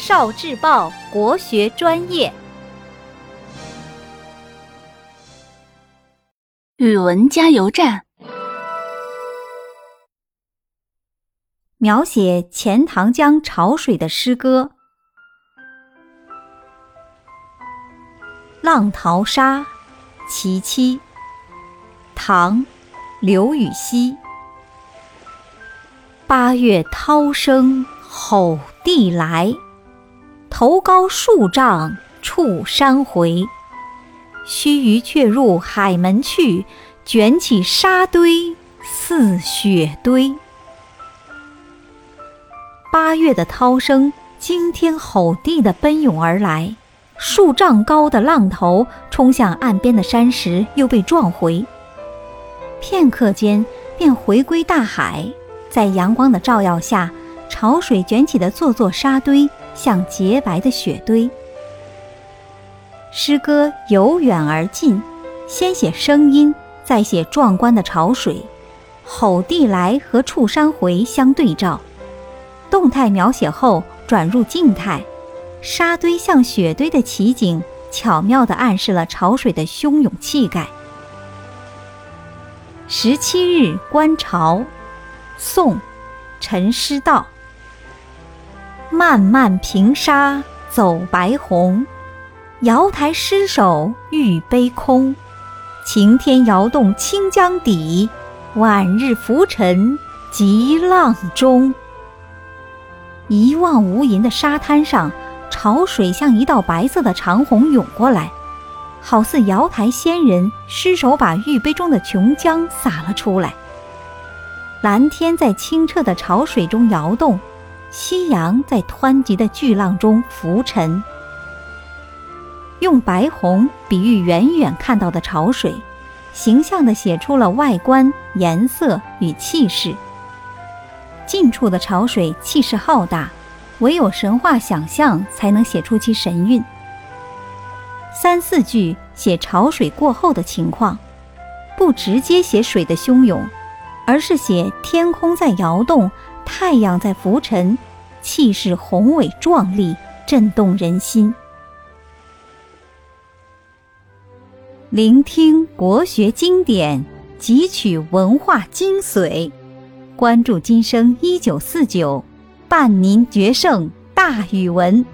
少智报国学专业，语文加油站，描写钱塘江潮水的诗歌。浪淘沙，其七，唐，刘禹锡。八月涛声吼地来。头高数丈触山回，须臾却入海门去，卷起沙堆似雪堆。八月的涛声惊天吼地地奔涌而来，数丈高的浪头冲向岸边的山石，又被撞回。片刻间便回归大海，在阳光的照耀下，潮水卷起的座座沙堆。像洁白的雪堆。诗歌由远而近，先写声音，再写壮观的潮水。吼地来和触山回相对照，动态描写后转入静态，沙堆像雪堆的奇景，巧妙地暗示了潮水的汹涌气概。十七日观潮，宋，陈师道。漫漫平沙走白虹，瑶台失守玉杯空。晴天摇动清江底，晚日浮沉急浪中。一望无垠的沙滩上，潮水像一道白色的长虹涌过来，好似瑶台仙人失手把玉杯中的琼浆洒了出来。蓝天在清澈的潮水中摇动。夕阳在湍急的巨浪中浮沉，用白虹比喻远远看到的潮水，形象地写出了外观、颜色与气势。近处的潮水气势浩大，唯有神话想象才能写出其神韵。三四句写潮水过后的情况，不直接写水的汹涌，而是写天空在摇动。太阳在浮沉，气势宏伟壮丽，震动人心。聆听国学经典，汲取文化精髓，关注今生一九四九，伴您决胜大语文。